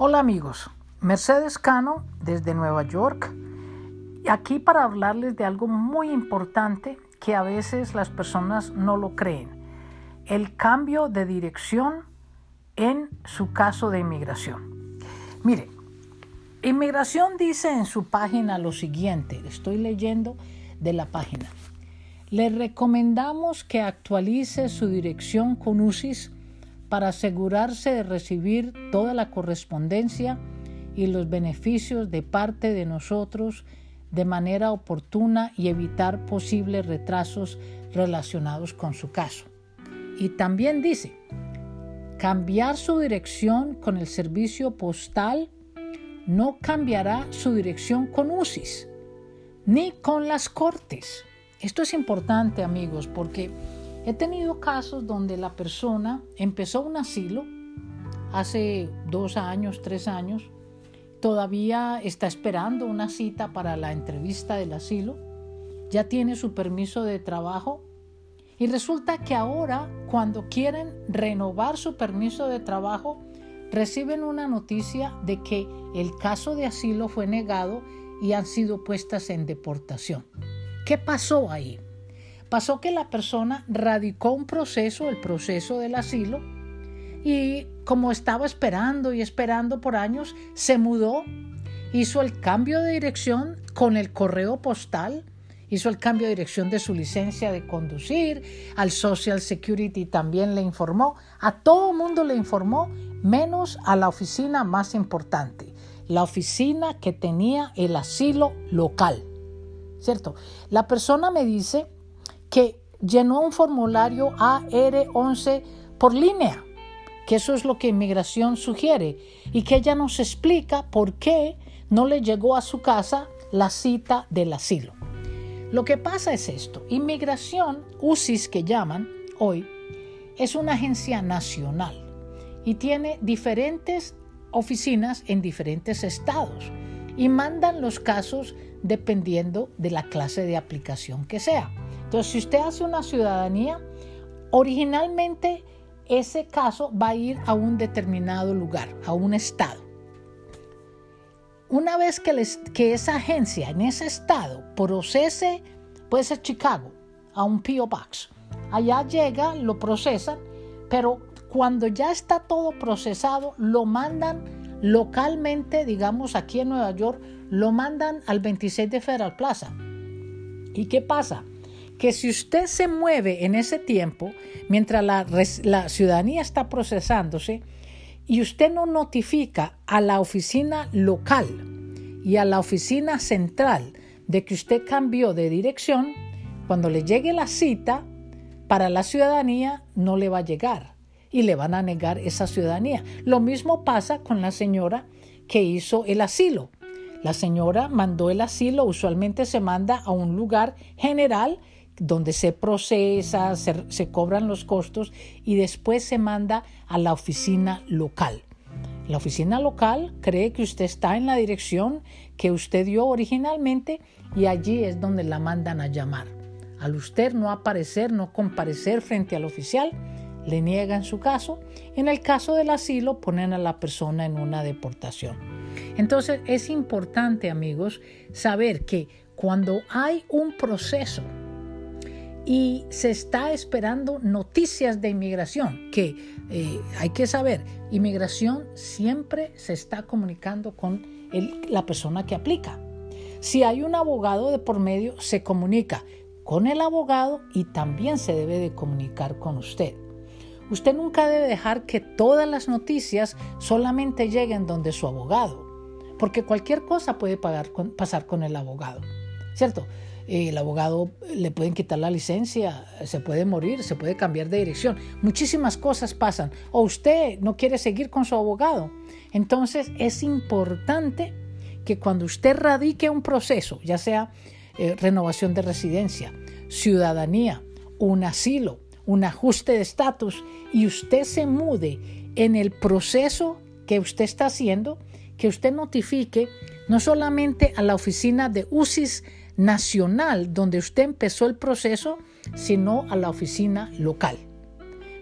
Hola amigos, Mercedes Cano desde Nueva York, aquí para hablarles de algo muy importante que a veces las personas no lo creen, el cambio de dirección en su caso de inmigración. Mire, inmigración dice en su página lo siguiente, estoy leyendo de la página. Le recomendamos que actualice su dirección con UCIS para asegurarse de recibir toda la correspondencia y los beneficios de parte de nosotros de manera oportuna y evitar posibles retrasos relacionados con su caso. Y también dice, cambiar su dirección con el servicio postal no cambiará su dirección con UCIS ni con las cortes. Esto es importante amigos porque He tenido casos donde la persona empezó un asilo hace dos años, tres años, todavía está esperando una cita para la entrevista del asilo, ya tiene su permiso de trabajo y resulta que ahora cuando quieren renovar su permiso de trabajo, reciben una noticia de que el caso de asilo fue negado y han sido puestas en deportación. ¿Qué pasó ahí? Pasó que la persona radicó un proceso, el proceso del asilo, y como estaba esperando y esperando por años, se mudó, hizo el cambio de dirección con el correo postal, hizo el cambio de dirección de su licencia de conducir, al Social Security también le informó, a todo mundo le informó, menos a la oficina más importante, la oficina que tenía el asilo local. ¿Cierto? La persona me dice que llenó un formulario AR11 por línea, que eso es lo que inmigración sugiere, y que ella nos explica por qué no le llegó a su casa la cita del asilo. Lo que pasa es esto, inmigración, UCIS que llaman hoy, es una agencia nacional y tiene diferentes oficinas en diferentes estados y mandan los casos dependiendo de la clase de aplicación que sea. Entonces, si usted hace una ciudadanía, originalmente ese caso va a ir a un determinado lugar, a un estado. Una vez que, esa agencia en ese estado procese, puede ser Chicago, a un PO Box, allá llega, lo procesan, pero cuando ya está todo procesado, lo mandan localmente, digamos aquí en Nueva York, lo mandan al 26 de Federal Plaza. ¿Y qué pasa? Que si usted se mueve en ese tiempo, mientras la, ciudadanía está procesándose, y usted no notifica a la oficina local y a la oficina central de que usted cambió de dirección, cuando le llegue la cita para la ciudadanía no le va a llegar y le van a negar esa ciudadanía. Lo mismo pasa con la señora que hizo el asilo. La señora mandó el asilo, usualmente se manda a un lugar general donde se procesa, se, cobran los costos y después se manda a la oficina local. La oficina local cree que usted está en la dirección que usted dio originalmente y allí es donde la mandan a llamar. Al usted no aparecer, no comparecer frente al oficial, le niegan su caso. En el caso del asilo, ponen a la persona en una deportación. Entonces es importante, amigos, saber que cuando hay un proceso y se está esperando noticias de inmigración, que eh, hay que saber, inmigración siempre se está comunicando con la persona que aplica. Si hay un abogado de por medio, se comunica con el abogado y también se debe de comunicar con usted. Usted nunca debe dejar que todas las noticias solamente lleguen donde su abogado, porque cualquier cosa puede pasar con el abogado, ¿cierto? el abogado le pueden quitar la licencia, se puede morir, se puede cambiar de dirección. Muchísimas cosas pasan. O usted no quiere seguir con su abogado. Entonces es importante que cuando usted radique un proceso, ya sea eh, renovación de residencia, ciudadanía, un asilo, un ajuste de estatus, y usted se mude en el proceso que usted está haciendo, que usted notifique no solamente a la oficina de UCIS nacional donde usted empezó el proceso, sino a la oficina local.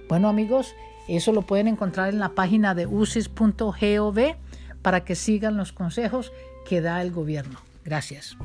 Bueno amigos, eso lo pueden encontrar en la página de usis.gov para que sigan los consejos que da el gobierno. Gracias.